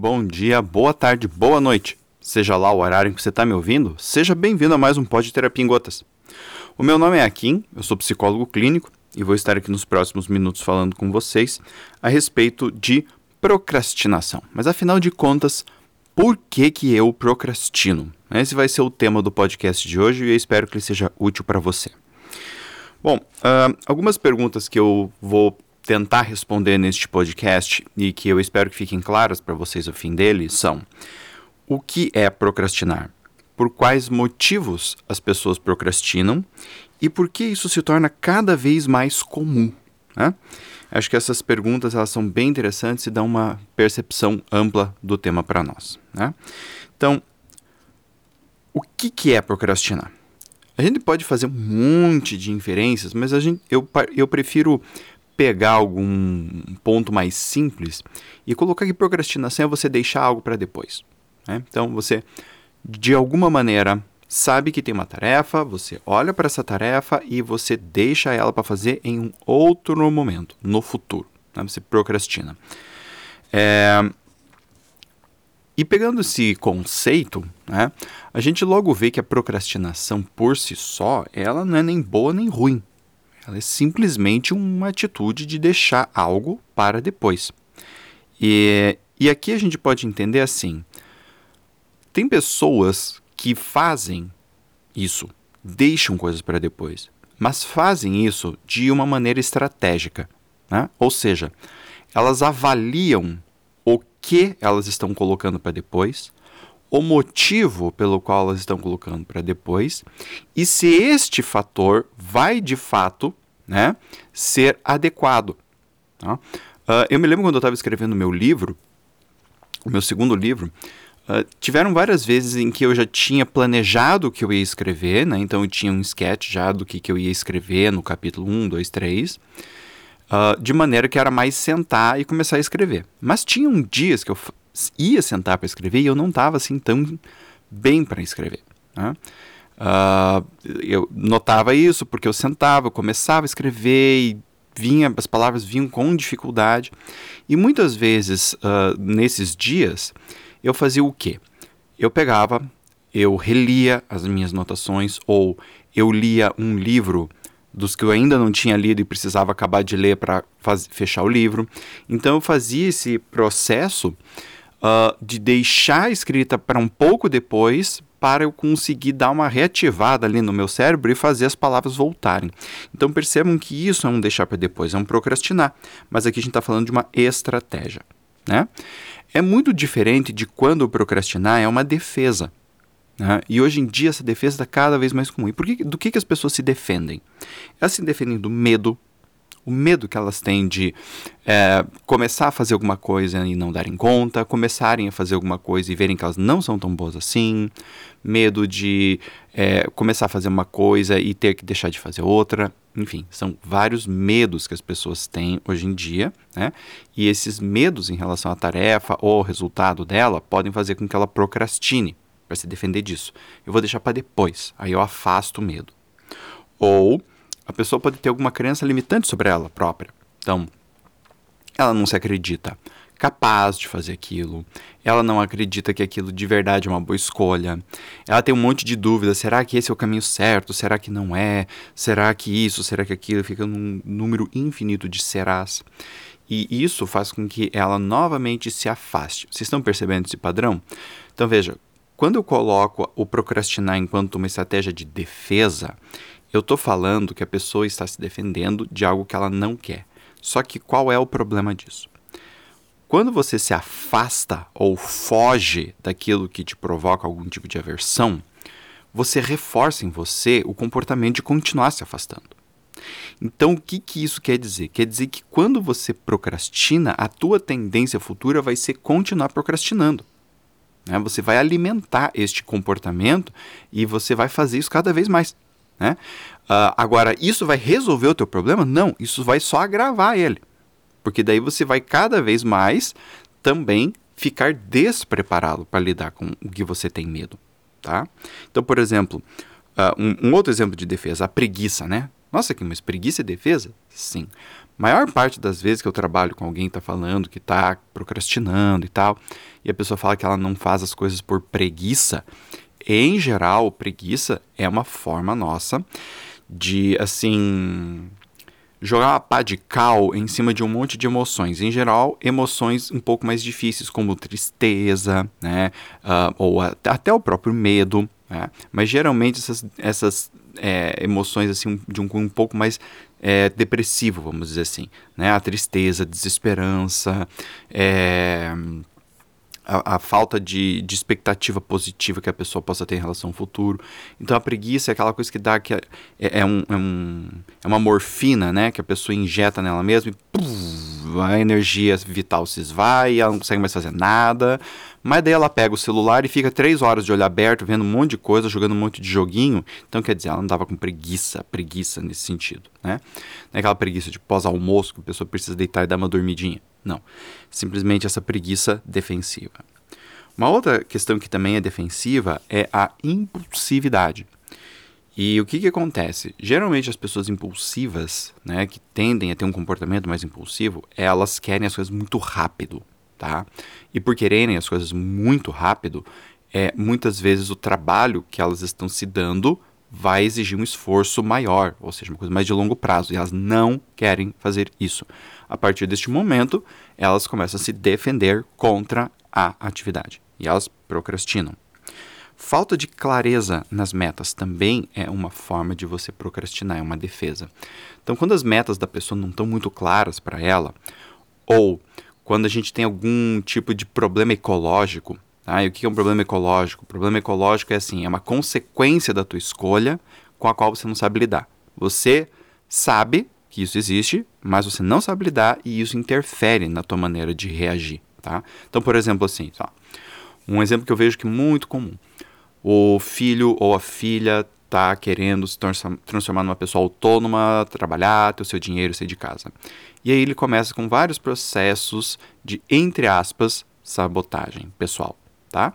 bom dia, boa tarde, boa noite. Seja lá o horário em que você está me ouvindo, seja bem-vindo a mais um Pod Terapia em Gotas. O meu nome é Akin, eu sou psicólogo clínico e vou estar aqui nos próximos minutos falando com vocês a respeito de procrastinação. Mas afinal de contas, por que, que eu procrastino? Esse vai ser o tema do podcast de hoje e eu espero que ele seja útil para você. Bom, uh, algumas perguntas que eu vou tentar responder neste podcast e que eu espero que fiquem claras para vocês ao fim dele são: o que é procrastinar? Por quais motivos as pessoas procrastinam e por que isso se torna cada vez mais comum? Né? Acho que essas perguntas elas são bem interessantes e dão uma percepção ampla do tema para nós. Né? Então, o que, que é procrastinar? A gente pode fazer um monte de inferências, mas a gente, eu, eu prefiro pegar algum ponto mais simples e colocar que procrastinação é você deixar algo para depois. Né? Então você, de alguma maneira, sabe que tem uma tarefa, você olha para essa tarefa e você deixa ela para fazer em um outro momento, no futuro. Né? Você procrastina. É... E pegando esse conceito, né, a gente logo vê que a procrastinação por si só, ela não é nem boa nem ruim. Ela é simplesmente uma atitude de deixar algo para depois. E, e aqui a gente pode entender assim: tem pessoas que fazem isso, deixam coisas para depois, mas fazem isso de uma maneira estratégica. Né? Ou seja, elas avaliam o que elas estão colocando para depois, o motivo pelo qual elas estão colocando para depois e se este fator vai de fato né, ser adequado. Tá? Uh, eu me lembro quando eu estava escrevendo meu livro, o meu segundo livro, uh, tiveram várias vezes em que eu já tinha planejado o que eu ia escrever, né, então eu tinha um sketch já do que, que eu ia escrever no capítulo 1, 2, 3. Uh, de maneira que era mais sentar e começar a escrever. Mas tinham dias que eu ia sentar para escrever e eu não estava assim tão bem para escrever. Né? Uh, eu notava isso porque eu sentava, eu começava a escrever e vinha, as palavras vinham com dificuldade. E muitas vezes, uh, nesses dias, eu fazia o quê? Eu pegava, eu relia as minhas notações ou eu lia um livro dos que eu ainda não tinha lido e precisava acabar de ler para fechar o livro. Então eu fazia esse processo uh, de deixar a escrita para um pouco depois para eu conseguir dar uma reativada ali no meu cérebro e fazer as palavras voltarem. Então percebam que isso é um deixar para depois, é um procrastinar. Mas aqui a gente está falando de uma estratégia. Né? É muito diferente de quando procrastinar é uma defesa. Né? E hoje em dia essa defesa está cada vez mais comum. E por que, do que, que as pessoas se defendem? Elas se defendem do medo, o medo que elas têm de é, começar a fazer alguma coisa e não darem conta, começarem a fazer alguma coisa e verem que elas não são tão boas assim, medo de é, começar a fazer uma coisa e ter que deixar de fazer outra. Enfim, são vários medos que as pessoas têm hoje em dia, né? E esses medos em relação à tarefa ou ao resultado dela podem fazer com que ela procrastine para se defender disso. Eu vou deixar para depois, aí eu afasto o medo. Ou a pessoa pode ter alguma crença limitante sobre ela própria. Então, ela não se acredita capaz de fazer aquilo, ela não acredita que aquilo de verdade é uma boa escolha, ela tem um monte de dúvidas: será que esse é o caminho certo? Será que não é? Será que isso? Será que aquilo? Fica num número infinito de serás. E isso faz com que ela novamente se afaste. Vocês estão percebendo esse padrão? Então veja, quando eu coloco o procrastinar enquanto uma estratégia de defesa, eu estou falando que a pessoa está se defendendo de algo que ela não quer. Só que qual é o problema disso? Quando você se afasta ou foge daquilo que te provoca algum tipo de aversão, você reforça em você o comportamento de continuar se afastando. Então, o que, que isso quer dizer? Quer dizer que quando você procrastina, a tua tendência futura vai ser continuar procrastinando. Né? Você vai alimentar este comportamento e você vai fazer isso cada vez mais. Né? Uh, agora, isso vai resolver o teu problema? Não, isso vai só agravar ele. Porque daí você vai cada vez mais também ficar despreparado para lidar com o que você tem medo. Tá? Então, por exemplo, uh, um, um, outro exemplo de defesa, a preguiça, né? Nossa, que mas preguiça é defesa? Sim. Maior parte das vezes que eu trabalho com alguém que tá falando que tá procrastinando e tal, e a pessoa fala que ela não faz as coisas por preguiça, em geral, preguiça é uma forma nossa de, assim, jogar uma pá de cal em cima de um monte de emoções. Em geral, emoções um pouco mais difíceis, como tristeza, né? Uh, ou até o próprio medo. Né? Mas geralmente essas, essas é, emoções assim de um, um pouco mais é, depressivo, vamos dizer assim. Né? A tristeza, a desesperança, é, a, a, falta de, de, expectativa positiva que a pessoa possa ter em relação ao futuro. Então a preguiça é aquela coisa que dá que é, é, um, é, um, é uma morfina, né? Que a pessoa injeta nela mesma e a energia vital se esvai, ela não consegue mais fazer nada. Mas daí ela pega o celular e fica três horas de olho aberto, vendo um monte de coisa, jogando um monte de joguinho. Então quer dizer, ela não dava com preguiça, preguiça nesse sentido, né? Não é aquela preguiça de pós-almoço que a pessoa precisa deitar e dar uma dormidinha. Não. Simplesmente essa preguiça defensiva. Uma outra questão que também é defensiva é a impulsividade. E o que, que acontece? Geralmente as pessoas impulsivas, né, que tendem a ter um comportamento mais impulsivo, elas querem as coisas muito rápido, tá? E por quererem as coisas muito rápido, é, muitas vezes o trabalho que elas estão se dando vai exigir um esforço maior, ou seja, uma coisa mais de longo prazo, e elas não querem fazer isso. A partir deste momento, elas começam a se defender contra a atividade e elas procrastinam. Falta de clareza nas metas também é uma forma de você procrastinar, é uma defesa. Então, quando as metas da pessoa não estão muito claras para ela, ou quando a gente tem algum tipo de problema ecológico, tá? e o que é um problema ecológico? O problema ecológico é assim, é uma consequência da tua escolha com a qual você não sabe lidar. Você sabe que isso existe, mas você não sabe lidar e isso interfere na tua maneira de reagir, tá? Então, por exemplo, assim, um exemplo que eu vejo que é muito comum. O filho ou a filha tá querendo se transformar numa pessoa autônoma, trabalhar, ter o seu dinheiro, sair de casa. E aí ele começa com vários processos de, entre aspas, sabotagem pessoal, tá?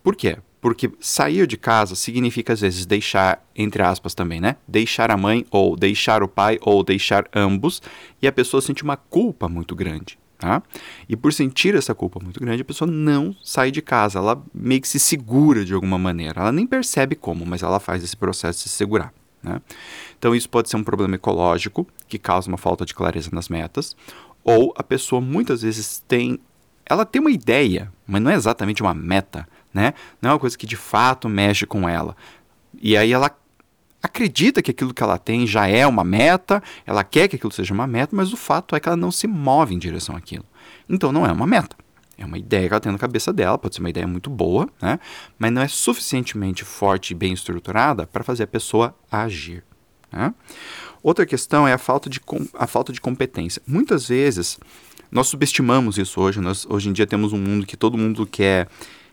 Por quê? Porque sair de casa significa, às vezes, deixar, entre aspas também, né? Deixar a mãe, ou deixar o pai, ou deixar ambos, e a pessoa sente uma culpa muito grande. Tá? E por sentir essa culpa muito grande, a pessoa não sai de casa, ela meio que se segura de alguma maneira. Ela nem percebe como, mas ela faz esse processo de se segurar. Né? Então, isso pode ser um problema ecológico, que causa uma falta de clareza nas metas, ou a pessoa muitas vezes tem. Ela tem uma ideia, mas não é exatamente uma meta né? Não é uma coisa que de fato mexe com ela. E aí ela acredita que aquilo que ela tem já é uma meta, ela quer que aquilo seja uma meta, mas o fato é que ela não se move em direção àquilo. Então não é uma meta. É uma ideia que ela tem na cabeça dela, pode ser uma ideia muito boa, né? mas não é suficientemente forte e bem estruturada para fazer a pessoa agir. Né? Outra questão é a falta, de, a falta de competência. Muitas vezes nós subestimamos isso hoje. Nós, hoje em dia temos um mundo que todo mundo quer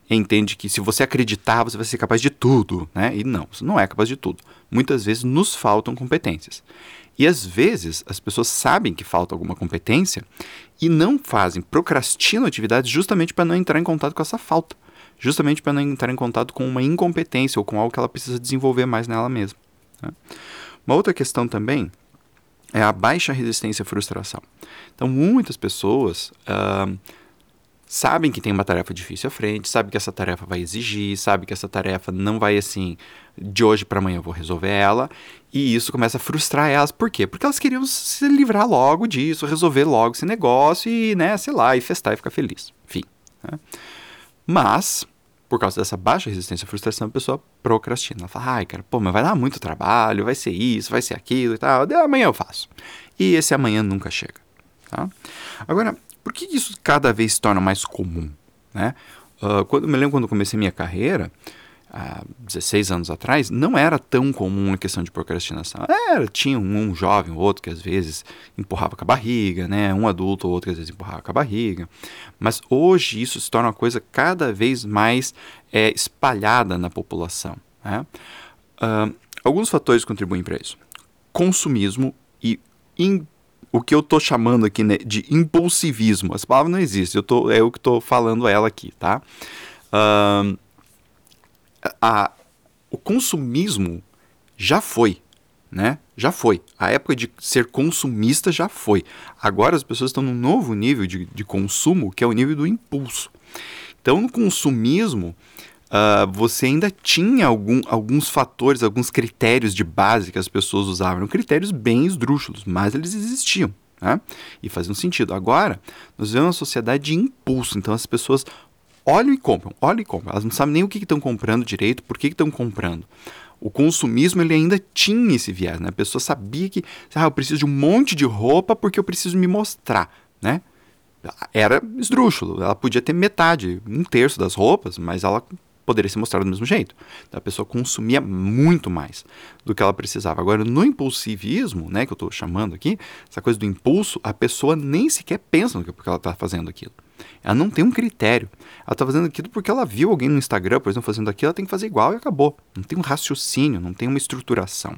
entende que se você acreditar, você vai ser capaz de tudo, né? E não, você não é capaz de tudo. Muitas vezes nos faltam competências. E às vezes as pessoas sabem que falta alguma competência e não fazem, procrastinam atividades justamente para não entrar em contato com essa falta. Justamente para não entrar em contato com uma incompetência ou com algo que ela precisa desenvolver mais nela mesma. Né? Uma outra questão também é a baixa resistência à frustração. Então, muitas pessoas uh, sabem que tem uma tarefa difícil à frente, sabem que essa tarefa vai exigir, sabem que essa tarefa não vai assim, de hoje para amanhã eu vou resolver ela, e isso começa a frustrar elas. Por quê? Porque elas queriam se livrar logo disso, resolver logo esse negócio e, né, sei lá, e festar e ficar feliz. Enfim. Né? Mas, por causa dessa baixa resistência à frustração, a pessoa procrastina. Ela fala, ai, cara, pô, mas vai dar muito trabalho, vai ser isso, vai ser aquilo e tal, amanhã eu faço. E esse amanhã nunca chega. Tá? Agora, por que isso cada vez se torna mais comum? Né? Uh, quando, me lembro quando comecei minha carreira, há 16 anos atrás, não era tão comum a questão de procrastinação. Era, tinha um, um jovem ou outro que às vezes empurrava com a barriga, né? um adulto ou outro que às vezes empurrava com a barriga. Mas hoje isso se torna uma coisa cada vez mais é, espalhada na população. Né? Uh, alguns fatores contribuem para isso. Consumismo e o que eu tô chamando aqui né, de impulsivismo. Essa palavra não existe, eu tô, é eu que estou falando ela aqui, tá? Uh, a, o consumismo já foi, né? já foi. A época de ser consumista já foi. Agora as pessoas estão num novo nível de, de consumo, que é o nível do impulso. Então, no consumismo, uh, você ainda tinha algum, alguns fatores, alguns critérios de base que as pessoas usavam. Eram critérios bem esdrúxulos, mas eles existiam. Né? E faziam sentido. Agora, nós vivemos uma sociedade de impulso, então as pessoas olham e compram, olham e compram. Elas não sabem nem o que estão comprando direito, por que estão comprando. O consumismo ele ainda tinha esse viés, né? A pessoa sabia que, ah, eu preciso de um monte de roupa porque eu preciso me mostrar, né? Era esdrúxulo, ela podia ter metade, um terço das roupas, mas ela poderia se mostrar do mesmo jeito. Então, a pessoa consumia muito mais do que ela precisava. Agora, no impulsivismo, né, que eu estou chamando aqui, essa coisa do impulso, a pessoa nem sequer pensa no que ela está fazendo aquilo. Ela não tem um critério. Ela está fazendo aquilo porque ela viu alguém no Instagram, por exemplo, fazendo aquilo, ela tem que fazer igual e acabou. Não tem um raciocínio, não tem uma estruturação.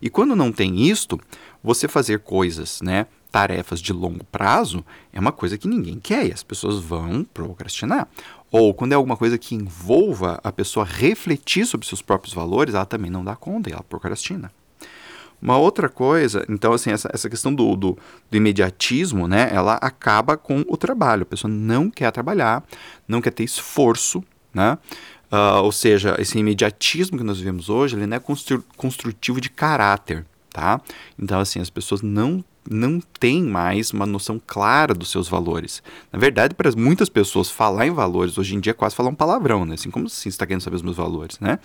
E quando não tem isto, você fazer coisas, né, tarefas de longo prazo, é uma coisa que ninguém quer e as pessoas vão procrastinar. Ou quando é alguma coisa que envolva a pessoa refletir sobre seus próprios valores, ela também não dá conta e ela procrastina. Uma outra coisa, então, assim, essa, essa questão do, do, do, imediatismo, né, ela acaba com o trabalho. A pessoa não quer trabalhar, não quer ter esforço, né? Uh, ou seja, esse imediatismo que nós vivemos hoje, ele não é constru construtivo de caráter, tá? Então, assim, as pessoas não não tem mais uma noção clara dos seus valores. Na verdade, para muitas pessoas, falar em valores hoje em dia é quase falar um palavrão, né? Assim, como assim você está querendo saber os meus valores, né?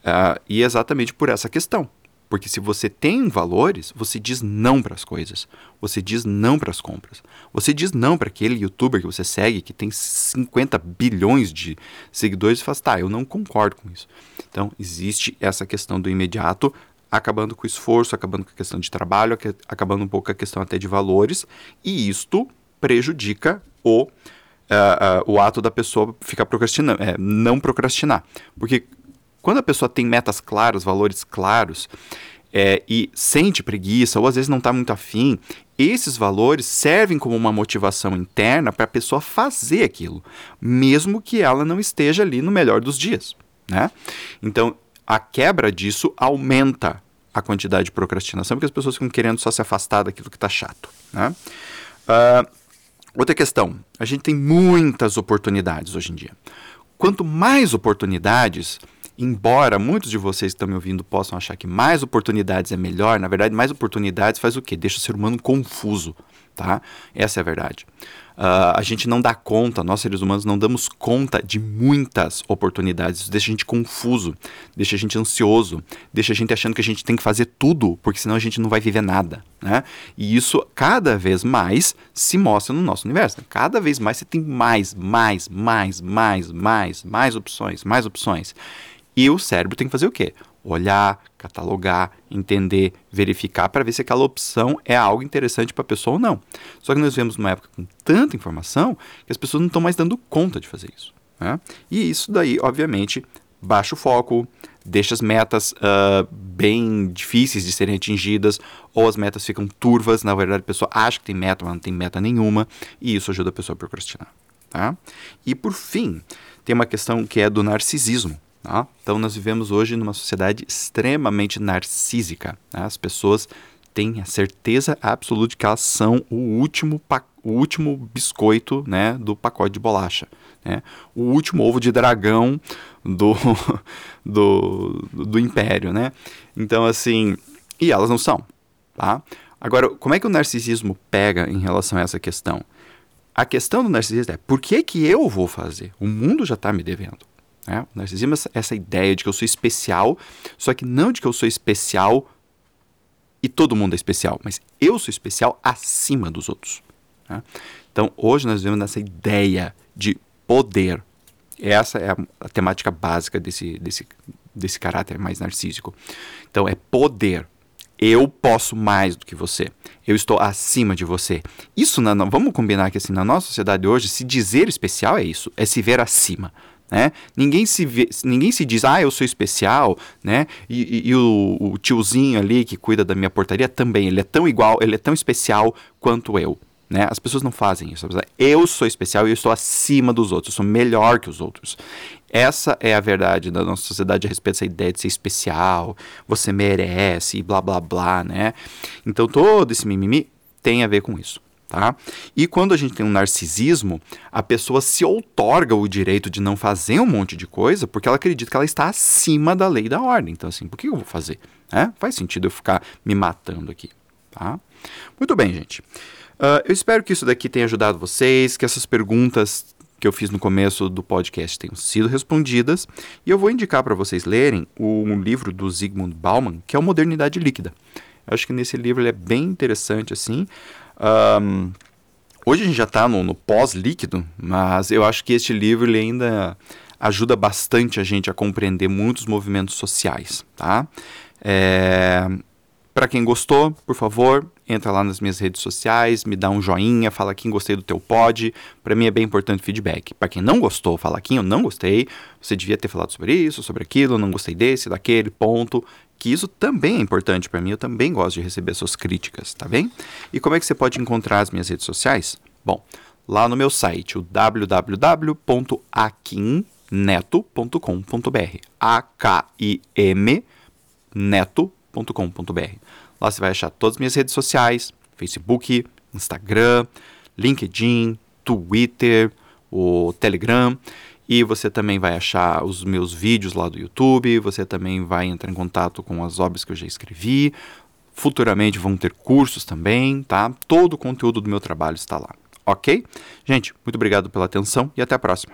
Uh, e é exatamente por essa questão. Porque se você tem valores, você diz não para as coisas. Você diz não para as compras. Você diz não para aquele youtuber que você segue que tem 50 bilhões de seguidores e fala, tá, eu não concordo com isso. Então, existe essa questão do imediato, acabando com o esforço, acabando com a questão de trabalho, acabando um pouco a questão até de valores, e isto prejudica o, uh, uh, o ato da pessoa ficar procrastinando, é, não procrastinar. Porque quando a pessoa tem metas claras, valores claros, é, e sente preguiça, ou às vezes não está muito afim, esses valores servem como uma motivação interna para a pessoa fazer aquilo, mesmo que ela não esteja ali no melhor dos dias. Né? Então, a quebra disso aumenta a quantidade de procrastinação, porque as pessoas ficam querendo só se afastar daquilo que está chato. Né? Uh, outra questão: a gente tem muitas oportunidades hoje em dia. Quanto mais oportunidades, embora muitos de vocês que estão me ouvindo possam achar que mais oportunidades é melhor, na verdade, mais oportunidades faz o quê? Deixa o ser humano confuso, tá? Essa é a verdade. Uh, a gente não dá conta, nós seres humanos não damos conta de muitas oportunidades. Isso deixa a gente confuso, deixa a gente ansioso, deixa a gente achando que a gente tem que fazer tudo, porque senão a gente não vai viver nada. Né? E isso cada vez mais se mostra no nosso universo. Cada vez mais você tem mais, mais, mais, mais, mais, mais opções, mais opções. E o cérebro tem que fazer o quê? olhar, catalogar, entender, verificar para ver se aquela opção é algo interessante para a pessoa ou não. Só que nós vivemos numa época com tanta informação que as pessoas não estão mais dando conta de fazer isso. Né? E isso daí, obviamente, baixa o foco, deixa as metas uh, bem difíceis de serem atingidas, ou as metas ficam turvas, na verdade a pessoa acha que tem meta, mas não tem meta nenhuma, e isso ajuda a pessoa a procrastinar. Tá? E por fim, tem uma questão que é do narcisismo. Tá? Então, nós vivemos hoje numa sociedade extremamente narcísica. Né? As pessoas têm a certeza absoluta de que elas são o último, o último biscoito né, do pacote de bolacha. Né? O último ovo de dragão do, do, do império. Né? Então, assim, e elas não são. Tá? Agora, como é que o narcisismo pega em relação a essa questão? A questão do narcisismo é por que, que eu vou fazer? O mundo já está me devendo. Né? O narcisismo é essa ideia de que eu sou especial, só que não de que eu sou especial e todo mundo é especial, mas eu sou especial acima dos outros. Né? Então, hoje nós vemos nessa ideia de poder. Essa é a, a, temática básica desse, desse, desse caráter mais narcísico. Então, é poder. Eu posso mais do que você. Eu estou acima de você. Isso, na, vamos combinar que assim, na nossa sociedade hoje, se dizer especial é isso, é se ver acima. Né? Ninguém, se vê, ninguém se diz, ah, eu sou especial, né? E, e, e o, o, tiozinho ali que cuida da minha portaria também, ele é tão igual, ele é tão especial quanto eu. Né? As pessoas não fazem isso. Eu sou especial e eu estou acima dos outros, eu sou melhor que os outros. Essa é a verdade da nossa sociedade a respeito dessa ideia de ser especial, você merece blá blá blá, né? Então todo esse mimimi tem a ver com isso. Tá? E quando a gente tem um narcisismo, a pessoa se outorga o direito de não fazer um monte de coisa porque ela acredita que ela está acima da lei da ordem. Então, assim, por que eu vou fazer? É? Faz sentido eu ficar me matando aqui. Tá? Muito bem, gente. Uh, eu espero que isso daqui tenha ajudado vocês, que essas perguntas que eu fiz no começo do podcast tenham sido respondidas. E eu vou indicar para vocês lerem um livro do Zygmunt Bauman, que é o Modernidade Líquida. Eu acho que nesse livro ele é bem interessante, assim. Um, hoje a gente já está no, no pós-líquido, mas eu acho que este livro ele ainda ajuda bastante a gente a compreender muitos movimentos sociais, tá? É, para quem gostou, por favor, entra lá nas minhas redes sociais, me dá um joinha, fala quem gostei do teu pod. Para mim é bem importante feedback. Para quem não gostou, fala quem eu não gostei. Você devia ter falado sobre isso, sobre aquilo, não gostei desse, daquele ponto que isso também é importante para mim, eu também gosto de receber suas críticas, tá bem? E como é que você pode encontrar as minhas redes sociais? Bom, lá no meu site, o www.aquimneto.com.br A-K-I-M neto.com.br Lá você vai achar todas as minhas redes sociais, Facebook, Instagram, LinkedIn, Twitter, o Telegram e você também vai achar os meus vídeos lá do YouTube, você também vai entrar em contato com as obras que eu já escrevi. Futuramente vão ter cursos também, tá? Todo o conteúdo do meu trabalho está lá, ok? Gente, muito obrigado pela atenção e até a próxima.